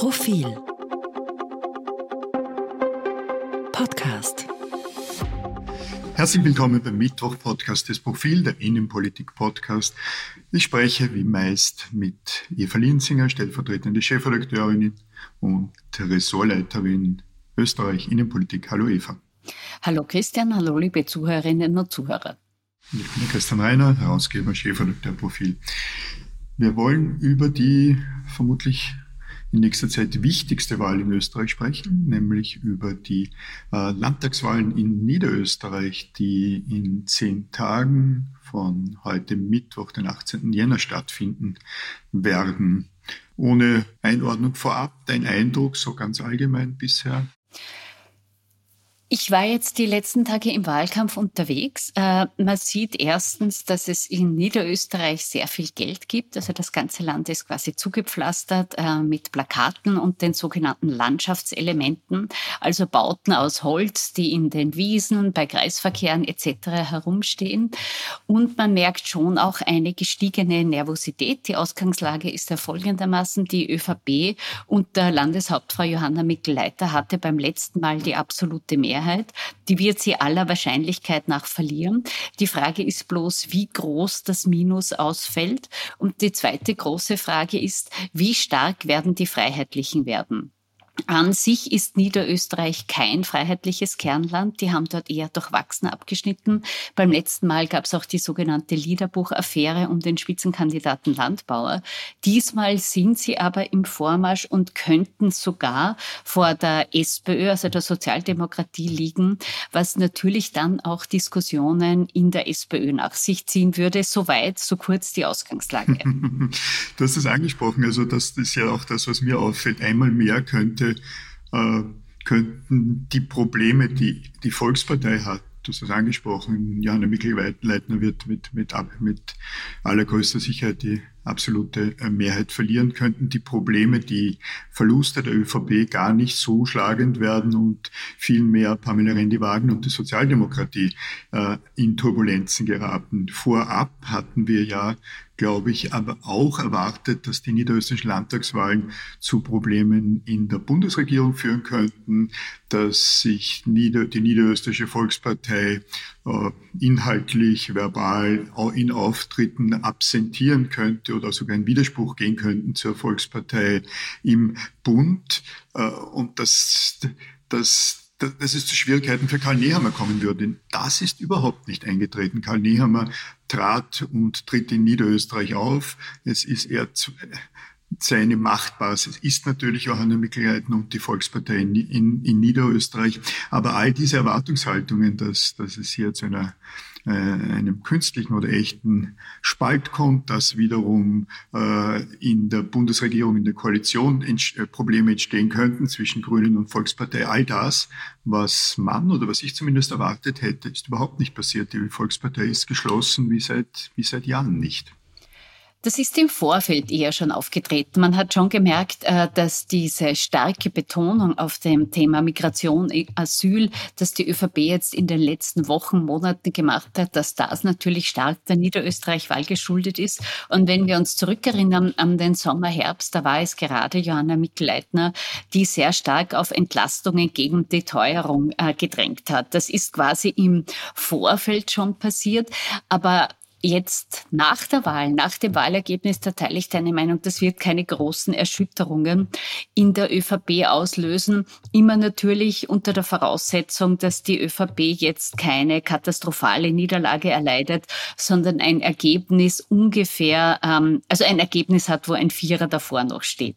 Profil Podcast Herzlich willkommen beim Mittwoch-Podcast des Profil, der Innenpolitik-Podcast. Ich spreche wie meist mit Eva Linzinger, stellvertretende Chefredakteurin und Ressortleiterin Österreich Innenpolitik. Hallo Eva. Hallo Christian, hallo liebe Zuhörerinnen und Zuhörer. Ich bin Christian Reiner, Herausgeber, Chefredakteur Profil. Wir wollen über die vermutlich in nächster Zeit wichtigste Wahl in Österreich sprechen, nämlich über die äh, Landtagswahlen in Niederösterreich, die in zehn Tagen von heute Mittwoch, den 18. Jänner stattfinden werden. Ohne Einordnung vorab, dein Eindruck so ganz allgemein bisher? Ich war jetzt die letzten Tage im Wahlkampf unterwegs. Äh, man sieht erstens, dass es in Niederösterreich sehr viel Geld gibt. Also das ganze Land ist quasi zugepflastert äh, mit Plakaten und den sogenannten Landschaftselementen, also Bauten aus Holz, die in den Wiesen, bei Kreisverkehren etc. herumstehen. Und man merkt schon auch eine gestiegene Nervosität. Die Ausgangslage ist ja folgendermaßen. Die ÖVP unter Landeshauptfrau Johanna Mikl-Leiter hatte beim letzten Mal die absolute Mehrheit. Mehrheit. Die wird sie aller Wahrscheinlichkeit nach verlieren. Die Frage ist bloß, wie groß das Minus ausfällt. Und die zweite große Frage ist, wie stark werden die Freiheitlichen werden? An sich ist Niederösterreich kein freiheitliches Kernland. Die haben dort eher durchwachsen abgeschnitten. Beim letzten Mal gab es auch die sogenannte Liederbuch-Affäre um den Spitzenkandidaten Landbauer. Diesmal sind sie aber im Vormarsch und könnten sogar vor der SPÖ, also der Sozialdemokratie, liegen, was natürlich dann auch Diskussionen in der SPÖ nach sich ziehen würde. Soweit, so kurz die Ausgangslage. du hast es angesprochen, also das ist ja auch das, was mir auffällt. Einmal mehr könnte äh, könnten die Probleme, die die Volkspartei hat, du hast es angesprochen, Johanna Mikl-Leitner wird mit, mit, mit allergrößter Sicherheit die absolute äh, Mehrheit verlieren, könnten die Probleme, die Verluste der ÖVP gar nicht so schlagend werden und vielmehr Pamela Rendi-Wagen und die Sozialdemokratie äh, in Turbulenzen geraten. Vorab hatten wir ja glaube ich, aber auch erwartet, dass die niederösterreichischen Landtagswahlen zu Problemen in der Bundesregierung führen könnten, dass sich Nieder die niederösterreichische Volkspartei äh, inhaltlich, verbal in Auftritten absentieren könnte oder sogar in Widerspruch gehen könnten zur Volkspartei im Bund. Äh, und dass, dass dass es zu Schwierigkeiten für Karl Nehammer kommen würde. Das ist überhaupt nicht eingetreten. Karl Nehammer trat und tritt in Niederösterreich auf. Es ist eher zu, seine Machtbasis ist natürlich Johanna Mikl-Leitner und die Volkspartei in, in, in, Niederösterreich. Aber all diese Erwartungshaltungen, dass, dass es hier zu einer äh, einem künstlichen oder echten Spalt kommt, dass wiederum äh, in der Bundesregierung, in der Koalition ent äh, Probleme entstehen könnten zwischen Grünen und Volkspartei. All das, was man oder was ich zumindest erwartet hätte, ist überhaupt nicht passiert. Die Volkspartei ist geschlossen wie seit, wie seit Jahren nicht. Das ist im Vorfeld eher schon aufgetreten. Man hat schon gemerkt, äh, dass diese starke Betonung auf dem Thema Migration, Asyl, dass die ÖVP jetzt in den letzten Wochen, Monaten gemacht hat, dass das natürlich stark der Niederösterreich-Wahl geschuldet ist. Und wenn wir uns zurückerinnern an den Sommer, Herbst, da war es gerade Johanna Mikl-Leitner, die sehr stark auf Entlastungen gegen die Teuerung äh, gedrängt hat. Das ist quasi im Vorfeld schon passiert. Aber Jetzt nach der Wahl, nach dem Wahlergebnis, da teile ich deine Meinung, das wird keine großen Erschütterungen in der ÖVP auslösen. Immer natürlich unter der Voraussetzung, dass die ÖVP jetzt keine katastrophale Niederlage erleidet, sondern ein Ergebnis ungefähr, ähm, also ein Ergebnis hat, wo ein Vierer davor noch steht.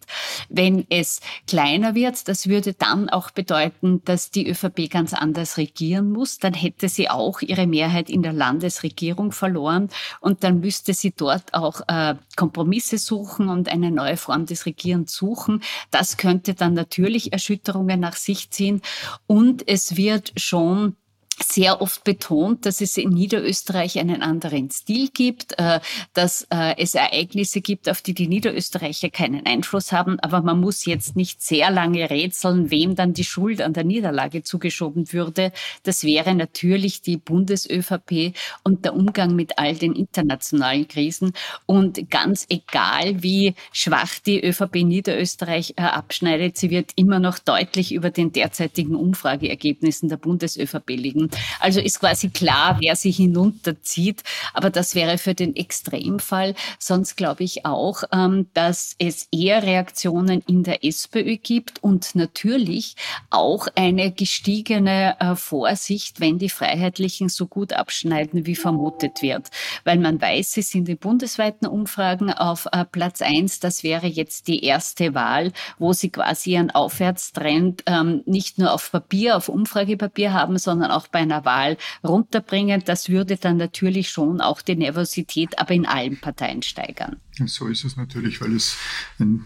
Wenn es kleiner wird, das würde dann auch bedeuten, dass die ÖVP ganz anders regieren muss. Dann hätte sie auch ihre Mehrheit in der Landesregierung verloren. Und dann müsste sie dort auch äh, Kompromisse suchen und eine neue Form des Regierens suchen. Das könnte dann natürlich Erschütterungen nach sich ziehen. Und es wird schon sehr oft betont, dass es in Niederösterreich einen anderen Stil gibt, äh, dass äh, es Ereignisse gibt, auf die die Niederösterreicher keinen Einfluss haben. Aber man muss jetzt nicht sehr lange rätseln, wem dann die Schuld an der Niederlage zugeschoben würde. Das wäre natürlich die Bundes-ÖVP und der Umgang mit all den internationalen Krisen. Und ganz egal, wie schwach die ÖVP Niederösterreich äh, abschneidet, sie wird immer noch deutlich über den derzeitigen Umfrageergebnissen der Bundes-ÖVP liegen. Also ist quasi klar, wer sie hinunterzieht. Aber das wäre für den Extremfall. Sonst glaube ich auch, ähm, dass es eher Reaktionen in der SPÖ gibt und natürlich auch eine gestiegene äh, Vorsicht, wenn die Freiheitlichen so gut abschneiden, wie vermutet wird. Weil man weiß, sie sind in bundesweiten Umfragen auf äh, Platz eins. Das wäre jetzt die erste Wahl, wo sie quasi ihren Aufwärtstrend ähm, nicht nur auf Papier, auf Umfragepapier haben, sondern auch bei einer Wahl runterbringen. Das würde dann natürlich schon auch die Nervosität aber in allen Parteien steigern. So ist es natürlich, weil es ein,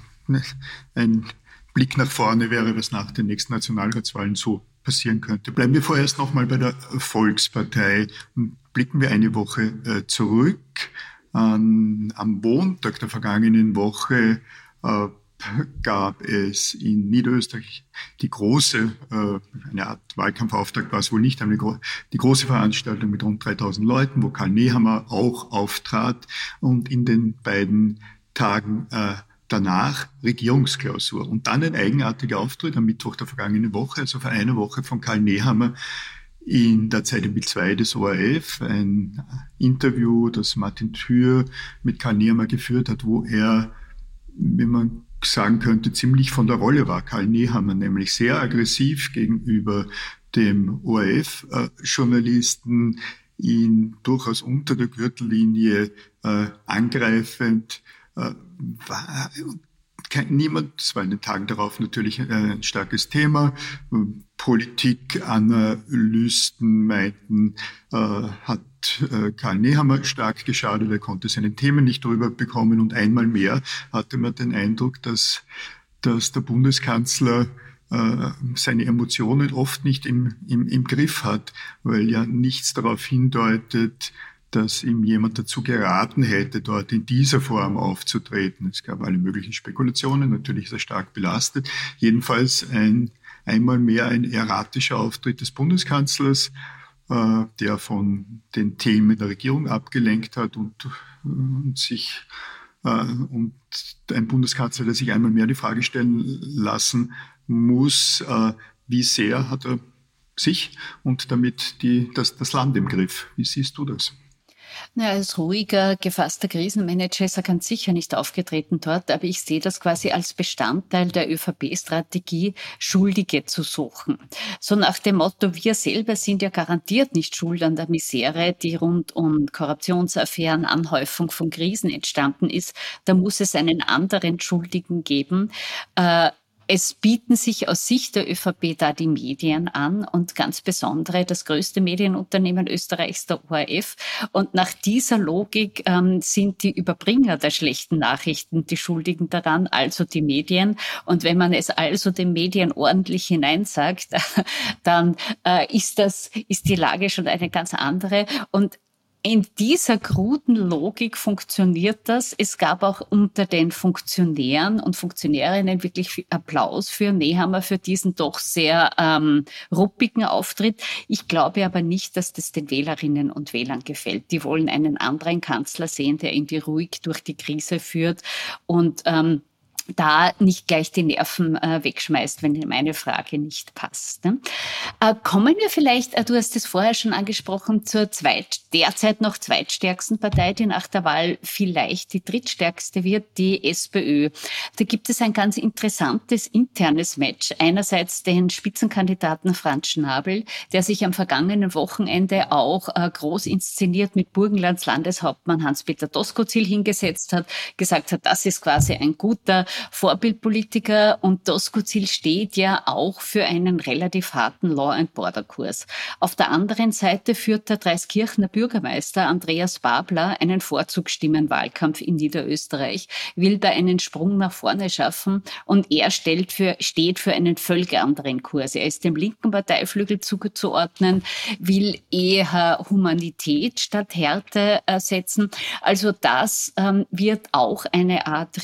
ein Blick nach vorne wäre, was nach den nächsten Nationalratswahlen so passieren könnte. Bleiben wir vorerst nochmal bei der Volkspartei und blicken wir eine Woche äh, zurück. am Montag der vergangenen Woche äh, gab es in Niederösterreich die große, äh, eine Art Wahlkampfauftakt war es wohl nicht, eine, die große Veranstaltung mit rund 3000 Leuten, wo Karl Nehammer auch auftrat und in den beiden Tagen äh, danach Regierungsklausur und dann ein eigenartiger Auftritt am Mittwoch der vergangenen Woche, also vor einer Woche von Karl Nehammer in der Zeit Zeitung 2 des ORF, ein Interview, das Martin Thür mit Karl Nehammer geführt hat, wo er, wenn man sagen könnte, ziemlich von der Rolle war. Karl Nehammer nämlich sehr aggressiv gegenüber dem ORF-Journalisten, ihn durchaus unter der Gürtellinie äh, angreifend, äh, war kein, niemand, es war in den Tagen darauf natürlich ein starkes Thema. Politikanalysten meinten, äh, hat äh, Karl Nehammer stark geschadet, er konnte seine Themen nicht drüber bekommen und einmal mehr hatte man den Eindruck, dass, dass der Bundeskanzler äh, seine Emotionen oft nicht im, im, im Griff hat, weil ja nichts darauf hindeutet, dass ihm jemand dazu geraten hätte, dort in dieser Form aufzutreten. Es gab alle möglichen Spekulationen, natürlich ist er stark belastet. Jedenfalls ein, einmal mehr ein erratischer Auftritt des Bundeskanzlers, äh, der von den Themen der Regierung abgelenkt hat und, und sich äh, und ein Bundeskanzler, der sich einmal mehr die Frage stellen lassen muss, äh, wie sehr hat er sich und damit die, das, das Land im Griff. Wie siehst du das? Na, als ruhiger, gefasster Krisenmanager ist er ganz sicher nicht aufgetreten dort, aber ich sehe das quasi als Bestandteil der ÖVP-Strategie, Schuldige zu suchen. So nach dem Motto, wir selber sind ja garantiert nicht schuld an der Misere, die rund um Korruptionsaffären, Anhäufung von Krisen entstanden ist. Da muss es einen anderen Schuldigen geben. Äh, es bieten sich aus Sicht der ÖVP da die Medien an und ganz besondere das größte Medienunternehmen Österreichs, der ORF. Und nach dieser Logik ähm, sind die Überbringer der schlechten Nachrichten die Schuldigen daran, also die Medien. Und wenn man es also den Medien ordentlich hineinsagt, dann äh, ist das, ist die Lage schon eine ganz andere. Und in dieser kruden Logik funktioniert das. Es gab auch unter den Funktionären und Funktionärinnen wirklich Applaus für Nehammer für diesen doch sehr ähm, ruppigen Auftritt. Ich glaube aber nicht, dass das den Wählerinnen und Wählern gefällt. Die wollen einen anderen Kanzler sehen, der irgendwie ruhig durch die Krise führt und ähm, da nicht gleich die Nerven äh, wegschmeißt, wenn meine Frage nicht passt. Ne? Äh, kommen wir vielleicht, äh, du hast es vorher schon angesprochen, zur zweit, derzeit noch zweitstärksten Partei, die nach der Wahl vielleicht die drittstärkste wird, die SPÖ. Da gibt es ein ganz interessantes internes Match. Einerseits den Spitzenkandidaten Franz Schnabel, der sich am vergangenen Wochenende auch äh, groß inszeniert mit Burgenlands Landeshauptmann Hans-Peter Doskozil hingesetzt hat, gesagt hat, das ist quasi ein guter Vorbildpolitiker und Doskozil steht ja auch für einen relativ harten Law and Border Kurs. Auf der anderen Seite führt der Dreiskirchner Bürgermeister Andreas Babler einen Vorzugsstimmenwahlkampf in Niederösterreich, will da einen Sprung nach vorne schaffen und er stellt für, steht für einen völlig anderen Kurs. Er ist dem linken Parteiflügel zuzuordnen, will eher Humanität statt Härte setzen. Also das ähm, wird auch eine Art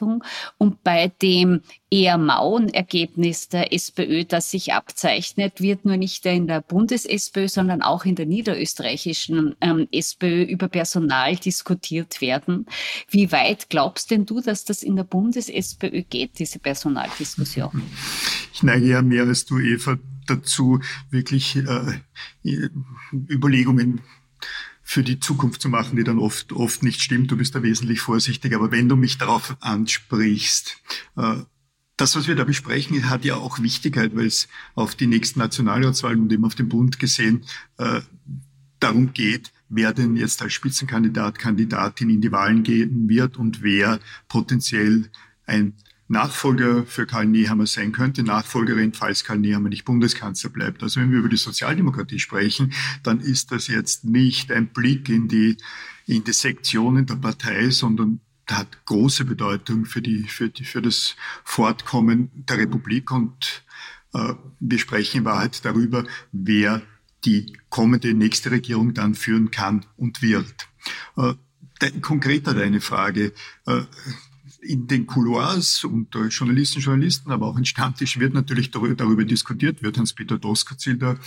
Richtungsentscheidung. Und bei dem eher mauen Ergebnis der SPÖ, das sich abzeichnet, wird nur nicht in der Bundes-SPÖ, sondern auch in der niederösterreichischen ähm, SPÖ über Personal diskutiert werden. Wie weit glaubst denn du, dass das in der Bundes-SPÖ geht, diese Personaldiskussion? Ich neige ja mehr als du, Eva, dazu, wirklich äh, Überlegungen für die Zukunft zu machen, die dann oft, oft nicht stimmt. Du bist da wesentlich vorsichtig. Aber wenn du mich darauf ansprichst, äh, das, was wir da besprechen, hat ja auch Wichtigkeit, weil es auf die nächsten Nationalratswahlen und eben auf den Bund gesehen äh, darum geht, wer denn jetzt als Spitzenkandidat, Kandidatin in die Wahlen gehen wird und wer potenziell ein Nachfolger für Karl Nehammer sein könnte, Nachfolgerin, falls Karl Nehammer nicht Bundeskanzler bleibt. Also wenn wir über die Sozialdemokratie sprechen, dann ist das jetzt nicht ein Blick in die, in die Sektionen der Partei, sondern hat große Bedeutung für, die, für, die, für das Fortkommen der Republik. Und äh, wir sprechen in Wahrheit darüber, wer die kommende nächste Regierung dann führen kann und wird. Äh, konkreter deine Frage. Äh, in den Couloirs unter Journalisten, Journalisten, aber auch in Stammtisch wird natürlich darüber, darüber diskutiert, wird Hans-Peter Doskozil der,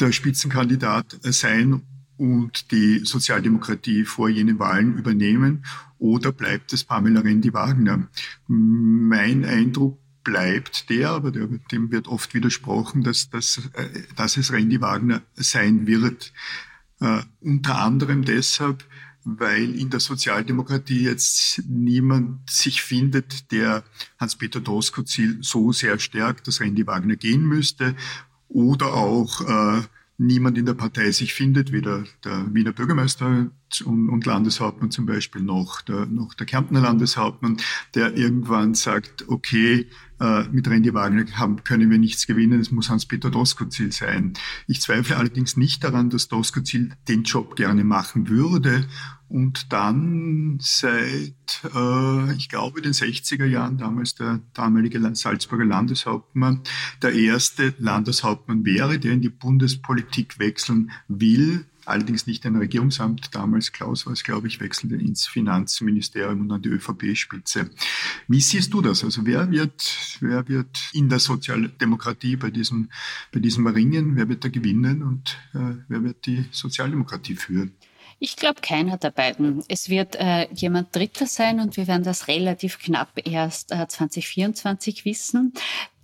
der Spitzenkandidat sein und die Sozialdemokratie vor jenen Wahlen übernehmen oder bleibt es Pamela Rendi-Wagner? Mein Eindruck bleibt der, aber dem wird oft widersprochen, dass, dass, äh, dass es Randy Wagner sein wird. Uh, unter anderem deshalb, weil in der Sozialdemokratie jetzt niemand sich findet, der Hans-Peter Doskozil so sehr stärkt, dass Randy Wagner gehen müsste. Oder auch äh, niemand in der Partei sich findet, weder der Wiener Bürgermeister und, Landeshauptmann zum Beispiel noch der, noch der Kärntner Landeshauptmann, der irgendwann sagt, okay, äh, mit Randy Wagner haben, können wir nichts gewinnen, es muss Hans-Peter Doskozil sein. Ich zweifle allerdings nicht daran, dass Doskozil den Job gerne machen würde und dann seit, äh, ich glaube, den 60er Jahren, damals der damalige Salzburger Landeshauptmann, der erste Landeshauptmann wäre, der in die Bundespolitik wechseln will, allerdings nicht ein Regierungsamt. Damals, Klaus war es, glaube ich, wechselte ins Finanzministerium und an die ÖVP-Spitze. Wie siehst du das? Also wer wird, wer wird in der Sozialdemokratie bei diesem, bei diesem Ringen, wer wird da gewinnen und äh, wer wird die Sozialdemokratie führen? Ich glaube keiner der beiden. Es wird äh, jemand Dritter sein und wir werden das relativ knapp erst äh, 2024 wissen.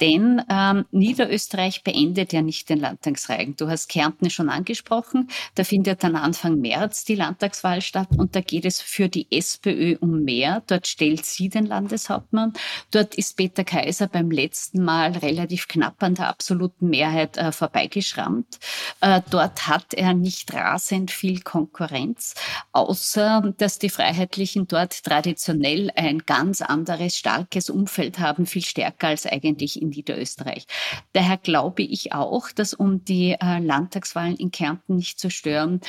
Denn ähm, Niederösterreich beendet ja nicht den Landtagsreigen. Du hast Kärnten schon angesprochen. Da findet dann Anfang März die Landtagswahl statt und da geht es für die SPÖ um mehr. Dort stellt sie den Landeshauptmann. Dort ist Peter Kaiser beim letzten Mal relativ knapp an der absoluten Mehrheit äh, vorbeigeschrammt. Äh, dort hat er nicht rasend viel Konkurrenz, außer dass die Freiheitlichen dort traditionell ein ganz anderes, starkes Umfeld haben, viel stärker als eigentlich in Niederösterreich. Daher glaube ich auch, dass um die äh, Landtagswahlen in Kärnten nicht zu stören,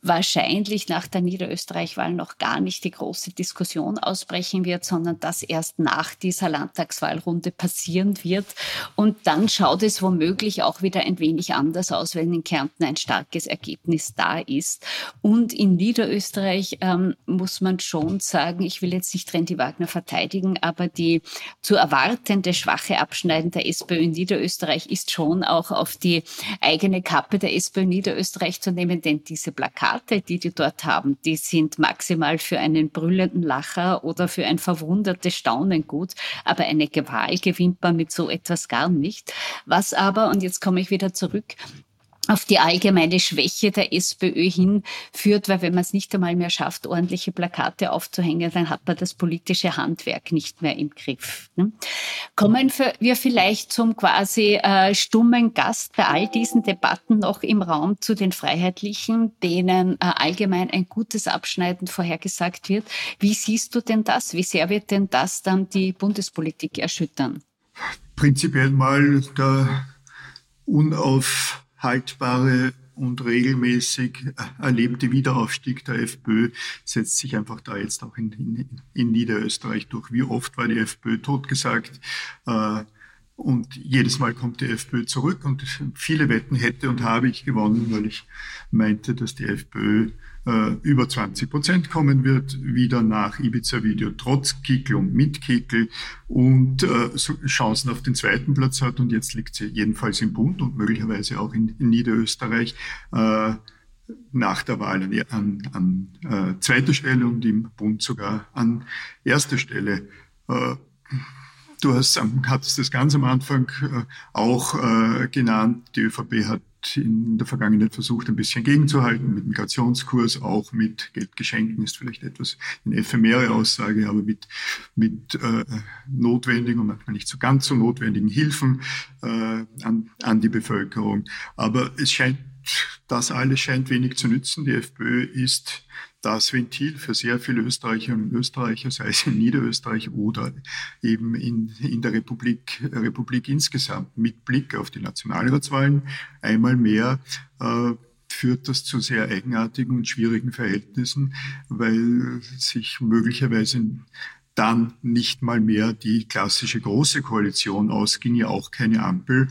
wahrscheinlich nach der Niederösterreich-Wahl noch gar nicht die große Diskussion ausbrechen wird, sondern das erst nach dieser Landtagswahlrunde passieren wird. Und dann schaut es womöglich auch wieder ein wenig anders aus, wenn in Kärnten ein starkes Ergebnis da ist. Und in Niederösterreich ähm, muss man schon sagen, ich will jetzt nicht Randy Wagner verteidigen, aber die zu erwartende schwache Abschneidung Abschneiden der SPÖ in Niederösterreich ist schon auch auf die eigene Kappe der SPÖ Niederösterreich zu nehmen, denn diese Plakate, die die dort haben, die sind maximal für einen brüllenden Lacher oder für ein verwundertes Staunen gut, aber eine Gewalgewimper mit so etwas gar nicht. Was aber, und jetzt komme ich wieder zurück, auf die allgemeine Schwäche der SPÖ hinführt, weil wenn man es nicht einmal mehr schafft, ordentliche Plakate aufzuhängen, dann hat man das politische Handwerk nicht mehr im Griff. Ne? Kommen wir vielleicht zum quasi äh, stummen Gast bei all diesen Debatten noch im Raum zu den Freiheitlichen, denen äh, allgemein ein gutes Abschneiden vorhergesagt wird. Wie siehst du denn das? Wie sehr wird denn das dann die Bundespolitik erschüttern? Prinzipiell mal der unauf haltbare und regelmäßig erlebte Wiederaufstieg der FPÖ setzt sich einfach da jetzt auch in, in, in Niederösterreich durch. Wie oft war die FPÖ totgesagt? Äh, und jedes Mal kommt die FPÖ zurück und viele Wetten hätte und habe ich gewonnen, weil ich meinte, dass die FPÖ äh, über 20 Prozent kommen wird, wieder nach Ibiza-Video, trotz Kickel und mit Kickel und äh, Chancen auf den zweiten Platz hat. Und jetzt liegt sie jedenfalls im Bund und möglicherweise auch in, in Niederösterreich. Äh, nach der Wahl an, an, an äh, zweiter Stelle und im Bund sogar an erster Stelle. Äh, du hast, hattest das ganz am Anfang äh, auch äh, genannt. Die ÖVP hat in der Vergangenheit versucht, ein bisschen gegenzuhalten mit Migrationskurs, auch mit Geldgeschenken ist vielleicht etwas eine ephemere Aussage, aber mit, mit äh, notwendigen und manchmal nicht so ganz so notwendigen Hilfen äh, an, an die Bevölkerung. Aber es scheint, das alles scheint wenig zu nützen. Die FPÖ ist das Ventil für sehr viele Österreicherinnen und Österreicher, sei es in Niederösterreich oder eben in, in der Republik, Republik insgesamt, mit Blick auf die Nationalratswahlen einmal mehr äh, führt das zu sehr eigenartigen und schwierigen Verhältnissen, weil sich möglicherweise dann nicht mal mehr die klassische große Koalition ausging, ja auch keine Ampel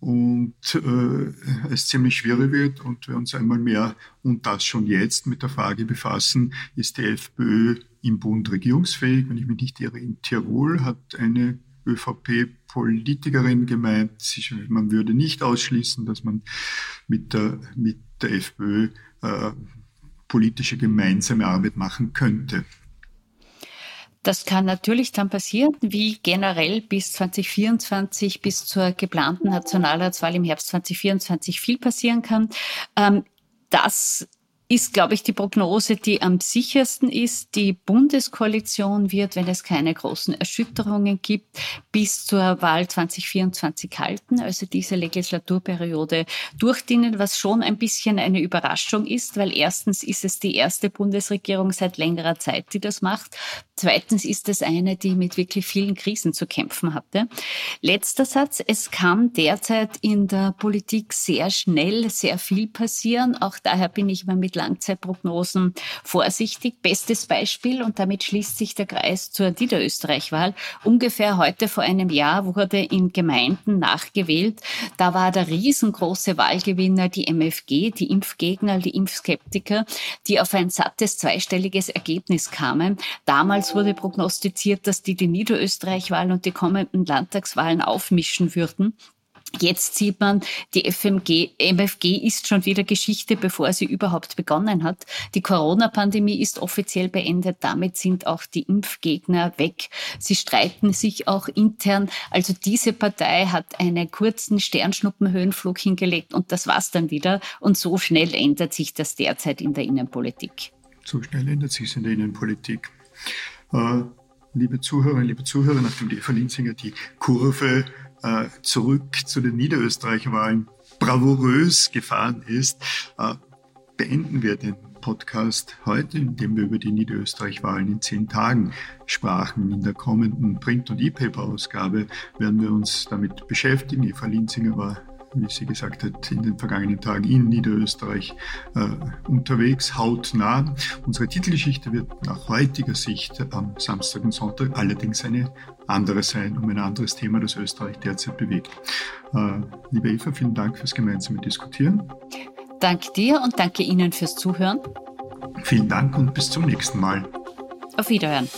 und äh, es ziemlich schwierig wird und wir uns einmal mehr und das schon jetzt mit der Frage befassen, ist die FPÖ im Bund regierungsfähig? Wenn ich mich nicht irre, in Tirol hat eine ÖVP-Politikerin gemeint, man würde nicht ausschließen, dass man mit der, mit der FPÖ äh, politische gemeinsame Arbeit machen könnte. Das kann natürlich dann passieren, wie generell bis 2024, bis zur geplanten Nationalratswahl im Herbst 2024 viel passieren kann. Ähm, das ist, glaube ich, die Prognose, die am sichersten ist. Die Bundeskoalition wird, wenn es keine großen Erschütterungen gibt, bis zur Wahl 2024 halten, also diese Legislaturperiode durchdienen, was schon ein bisschen eine Überraschung ist, weil erstens ist es die erste Bundesregierung seit längerer Zeit, die das macht. Zweitens ist es eine, die mit wirklich vielen Krisen zu kämpfen hatte. Letzter Satz. Es kann derzeit in der Politik sehr schnell sehr viel passieren. Auch daher bin ich immer mit Langzeitprognosen vorsichtig. Bestes Beispiel, und damit schließt sich der Kreis zur Niederösterreich-Wahl. Ungefähr heute vor einem Jahr wurde in Gemeinden nachgewählt. Da war der riesengroße Wahlgewinner die MFG, die Impfgegner, die Impfskeptiker, die auf ein sattes zweistelliges Ergebnis kamen. Damals wurde prognostiziert, dass die die Niederösterreich-Wahlen und die kommenden Landtagswahlen aufmischen würden. Jetzt sieht man, die FMG, MFG ist schon wieder Geschichte, bevor sie überhaupt begonnen hat. Die Corona-Pandemie ist offiziell beendet. Damit sind auch die Impfgegner weg. Sie streiten sich auch intern. Also diese Partei hat einen kurzen Sternschnuppenhöhenflug hingelegt und das war's dann wieder. Und so schnell ändert sich das derzeit in der Innenpolitik. So schnell ändert sich es in der Innenpolitik. Äh, liebe Zuhörerinnen, liebe Zuhörer, nachdem die Eva Linzinger die Kurve äh, zurück zu den Niederösterreich-Wahlen bravourös gefahren ist, äh, beenden wir den Podcast heute, in dem wir über die Niederösterreich-Wahlen in zehn Tagen sprachen. In der kommenden Print- und E-Paper-Ausgabe werden wir uns damit beschäftigen. Eva Linzinger war wie sie gesagt hat, in den vergangenen Tagen in Niederösterreich äh, unterwegs, hautnah. Unsere Titelgeschichte wird nach heutiger Sicht am Samstag und Sonntag allerdings eine andere sein, um ein anderes Thema, das Österreich derzeit bewegt. Äh, liebe Eva, vielen Dank fürs gemeinsame Diskutieren. Danke dir und danke Ihnen fürs Zuhören. Vielen Dank und bis zum nächsten Mal. Auf Wiederhören.